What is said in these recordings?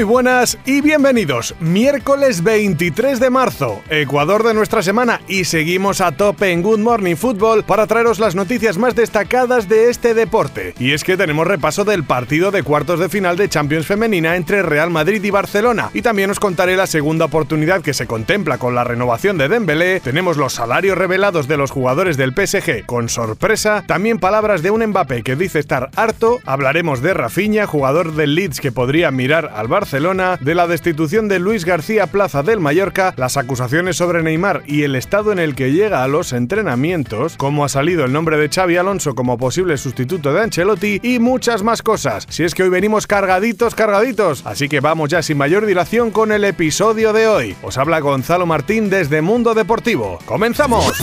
Muy buenas y bienvenidos. Miércoles 23 de marzo, Ecuador de nuestra semana y seguimos a tope en Good Morning Football para traeros las noticias más destacadas de este deporte. Y es que tenemos repaso del partido de cuartos de final de Champions Femenina entre Real Madrid y Barcelona. Y también os contaré la segunda oportunidad que se contempla con la renovación de Dembélé, tenemos los salarios revelados de los jugadores del PSG con sorpresa, también palabras de un Mbappé que dice estar harto, hablaremos de Rafinha, jugador del Leeds que podría mirar al Barcelona Barcelona, de la destitución de Luis García Plaza del Mallorca, las acusaciones sobre Neymar y el estado en el que llega a los entrenamientos, cómo ha salido el nombre de Xavi Alonso como posible sustituto de Ancelotti y muchas más cosas. Si es que hoy venimos cargaditos, cargaditos. Así que vamos ya sin mayor dilación con el episodio de hoy. Os habla Gonzalo Martín desde Mundo Deportivo. ¡Comenzamos!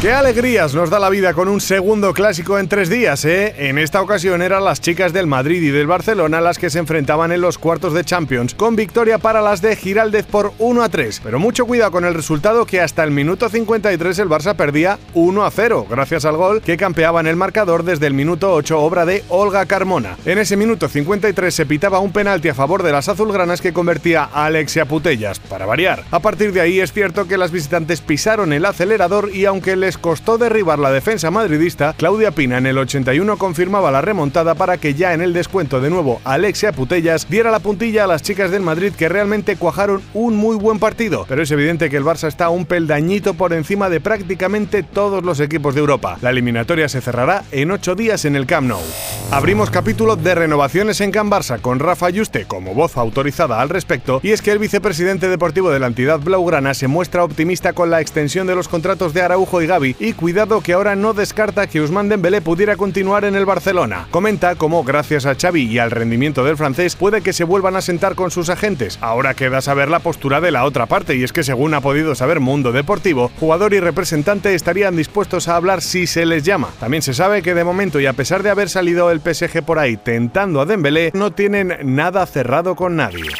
¡Qué alegrías nos da la vida con un segundo clásico en tres días, eh! En esta ocasión eran las chicas del Madrid y del Barcelona las que se enfrentaban en los cuartos de Champions, con victoria para las de Giraldez por 1 a 3. Pero mucho cuidado con el resultado que hasta el minuto 53 el Barça perdía 1 a 0, gracias al gol que campeaba en el marcador desde el minuto 8, obra de Olga Carmona. En ese minuto 53 se pitaba un penalti a favor de las azulgranas que convertía a Alexia Putellas, para variar. A partir de ahí es cierto que las visitantes pisaron el acelerador y aunque les costó derribar la defensa madridista, Claudia Pina en el 81 confirmaba la remontada para que ya en el descuento de nuevo Alexia Putellas diera la puntilla a las chicas del Madrid que realmente cuajaron un muy buen partido. Pero es evidente que el Barça está un peldañito por encima de prácticamente todos los equipos de Europa. La eliminatoria se cerrará en ocho días en el Camp Nou. Abrimos capítulo de renovaciones en Can Barça con Rafa Yuste como voz autorizada al respecto y es que el vicepresidente deportivo de la entidad blaugrana se muestra optimista con la extensión de los contratos de Araujo y Gaby y cuidado que ahora no descarta que Usman Dembélé pudiera continuar en el Barcelona. Comenta cómo gracias a Xavi y al rendimiento del francés puede que se vuelvan a sentar con sus agentes. Ahora queda saber la postura de la otra parte y es que según ha podido saber Mundo Deportivo, jugador y representante estarían dispuestos a hablar si se les llama. También se sabe que de momento y a pesar de haber salido el PSG por ahí tentando a Dembélé, no tienen nada cerrado con nadie.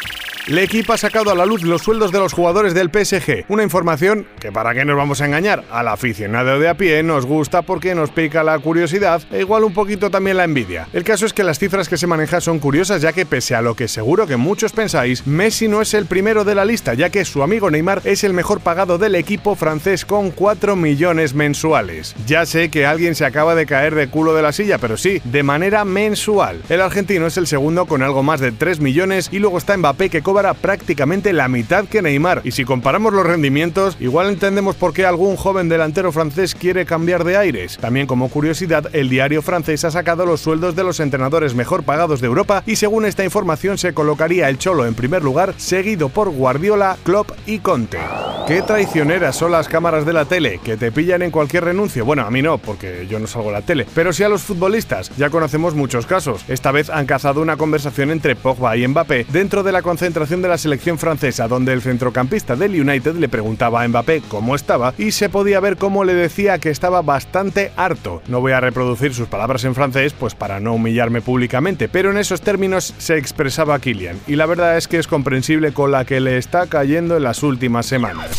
El equipo ha sacado a la luz los sueldos de los jugadores del PSG, una información que para qué nos vamos a engañar, al aficionado de a pie nos gusta porque nos pica la curiosidad e igual un poquito también la envidia. El caso es que las cifras que se manejan son curiosas ya que pese a lo que seguro que muchos pensáis, Messi no es el primero de la lista ya que su amigo Neymar es el mejor pagado del equipo francés con 4 millones mensuales. Ya sé que alguien se acaba de caer de culo de la silla, pero sí, de manera mensual. El argentino es el segundo con algo más de 3 millones y luego está Mbappé que cobra prácticamente la mitad que Neymar. Y si comparamos los rendimientos, igual entendemos por qué algún joven delantero francés quiere cambiar de aires. También como curiosidad, el diario francés ha sacado los sueldos de los entrenadores mejor pagados de Europa y según esta información se colocaría el Cholo en primer lugar, seguido por Guardiola, Klopp y Conte. Qué traicioneras son las cámaras de la tele, que te pillan en cualquier renuncio. Bueno, a mí no, porque yo no salgo a la tele. Pero sí a los futbolistas, ya conocemos muchos casos. Esta vez han cazado una conversación entre Pogba y Mbappé dentro de la concentración de la selección francesa, donde el centrocampista del United le preguntaba a Mbappé cómo estaba y se podía ver cómo le decía que estaba bastante harto. No voy a reproducir sus palabras en francés, pues para no humillarme públicamente, pero en esos términos se expresaba Kylian, y la verdad es que es comprensible con la que le está cayendo en las últimas semanas.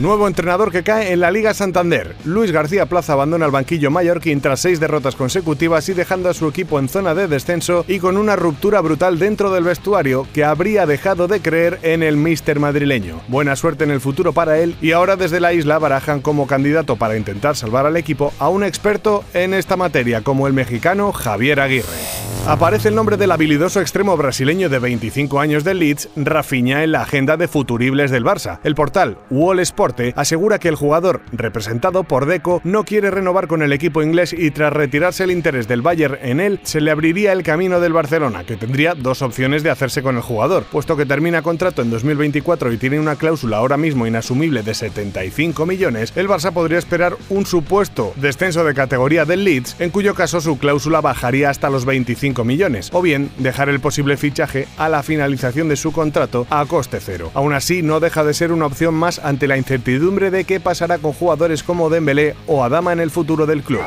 Nuevo entrenador que cae en la Liga Santander. Luis García Plaza abandona el banquillo mallorquín tras seis derrotas consecutivas y dejando a su equipo en zona de descenso y con una ruptura brutal dentro del vestuario que habría dejado de creer en el míster madrileño. Buena suerte en el futuro para él y ahora desde la isla barajan como candidato para intentar salvar al equipo a un experto en esta materia como el mexicano Javier Aguirre. Aparece el nombre del habilidoso extremo brasileño de 25 años del Leeds, Rafinha, en la agenda de futuribles del Barça. El portal Wall Sport asegura que el jugador, representado por Deco, no quiere renovar con el equipo inglés y tras retirarse el interés del Bayern en él, se le abriría el camino del Barcelona, que tendría dos opciones de hacerse con el jugador, puesto que termina contrato en 2024 y tiene una cláusula ahora mismo inasumible de 75 millones, el Barça podría esperar un supuesto descenso de categoría del Leeds, en cuyo caso su cláusula bajaría hasta los 25 25 millones, o bien dejar el posible fichaje a la finalización de su contrato a coste cero. Aún así, no deja de ser una opción más ante la incertidumbre de qué pasará con jugadores como Dembélé o Adama en el futuro del club.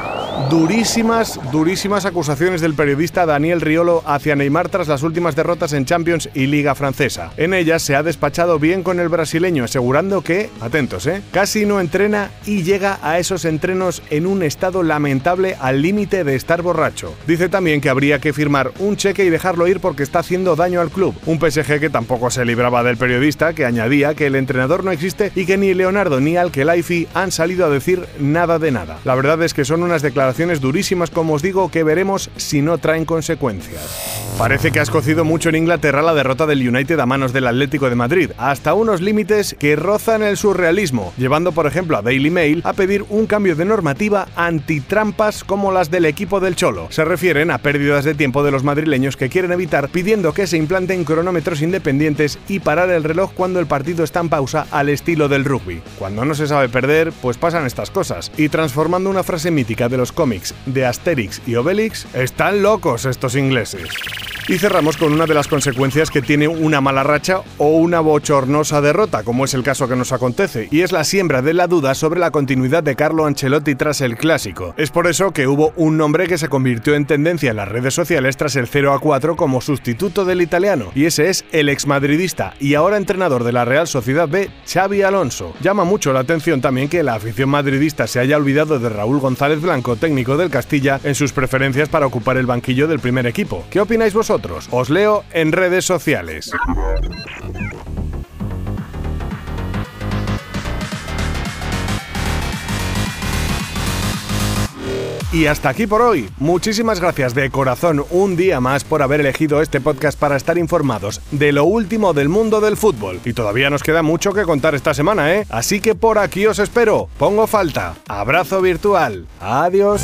Durísimas, durísimas acusaciones del periodista Daniel Riolo hacia Neymar tras las últimas derrotas en Champions y Liga Francesa. En ellas se ha despachado bien con el brasileño, asegurando que, atentos, ¿eh? casi no entrena y llega a esos entrenos en un estado lamentable al límite de estar borracho. Dice también que habría que firmar un cheque y dejarlo ir porque está haciendo daño al club. Un PSG que tampoco se libraba del periodista, que añadía que el entrenador no existe y que ni Leonardo ni Al-Khelaifi han salido a decir nada de nada. La verdad es que son unas declaraciones durísimas, como os digo, que veremos si no traen consecuencias. Parece que has cocido mucho en Inglaterra la derrota del United a manos del Atlético de Madrid, hasta unos límites que rozan el surrealismo, llevando por ejemplo a Daily Mail a pedir un cambio de normativa antitrampas como las del equipo del Cholo. Se refieren a pérdidas de tiempo de los madrileños que quieren evitar pidiendo que se implanten cronómetros independientes y parar el reloj cuando el partido está en pausa al estilo del rugby. Cuando no se sabe perder, pues pasan estas cosas. Y transformando una frase mítica de los cómics de Asterix y Obelix, están locos estos ingleses. Y cerramos con una de las consecuencias que tiene una mala racha o una bochornosa derrota, como es el caso que nos acontece, y es la siembra de la duda sobre la continuidad de Carlo Ancelotti tras el clásico. Es por eso que hubo un nombre que se convirtió en tendencia en las redes sociales tras el 0 a 4 como sustituto del italiano, y ese es el exmadridista y ahora entrenador de la Real Sociedad B, Xavi Alonso. Llama mucho la atención también que la afición madridista se haya olvidado de Raúl González Blanco, técnico del Castilla, en sus preferencias para ocupar el banquillo del primer equipo. ¿Qué opináis Os leo en redes sociales. Y hasta aquí por hoy. Muchísimas gracias de corazón un día más por haber elegido este podcast para estar informados de lo último del mundo del fútbol. Y todavía nos queda mucho que contar esta semana, ¿eh? Así que por aquí os espero. Pongo falta. Abrazo virtual. Adiós.